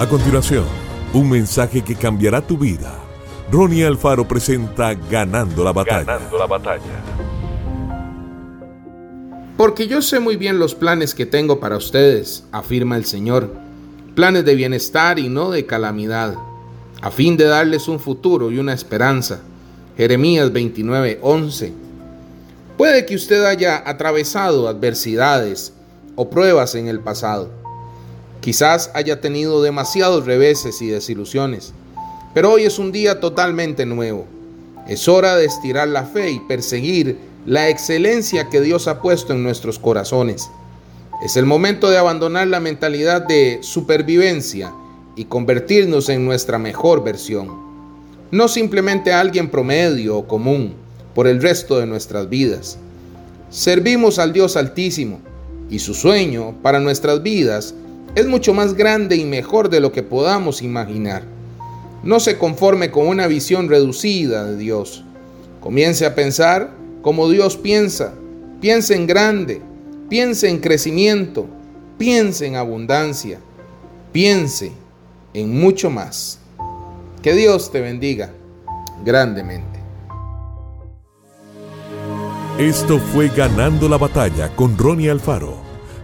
A continuación, un mensaje que cambiará tu vida. Ronnie Alfaro presenta Ganando la batalla. Ganando la batalla. Porque yo sé muy bien los planes que tengo para ustedes, afirma el Señor. Planes de bienestar y no de calamidad, a fin de darles un futuro y una esperanza. Jeremías 29:11. Puede que usted haya atravesado adversidades o pruebas en el pasado Quizás haya tenido demasiados reveses y desilusiones, pero hoy es un día totalmente nuevo. Es hora de estirar la fe y perseguir la excelencia que Dios ha puesto en nuestros corazones. Es el momento de abandonar la mentalidad de supervivencia y convertirnos en nuestra mejor versión. No simplemente alguien promedio o común por el resto de nuestras vidas. Servimos al Dios Altísimo y su sueño para nuestras vidas es mucho más grande y mejor de lo que podamos imaginar. No se conforme con una visión reducida de Dios. Comience a pensar como Dios piensa. Piense en grande, piense en crecimiento, piense en abundancia, piense en mucho más. Que Dios te bendiga grandemente. Esto fue Ganando la Batalla con Ronnie Alfaro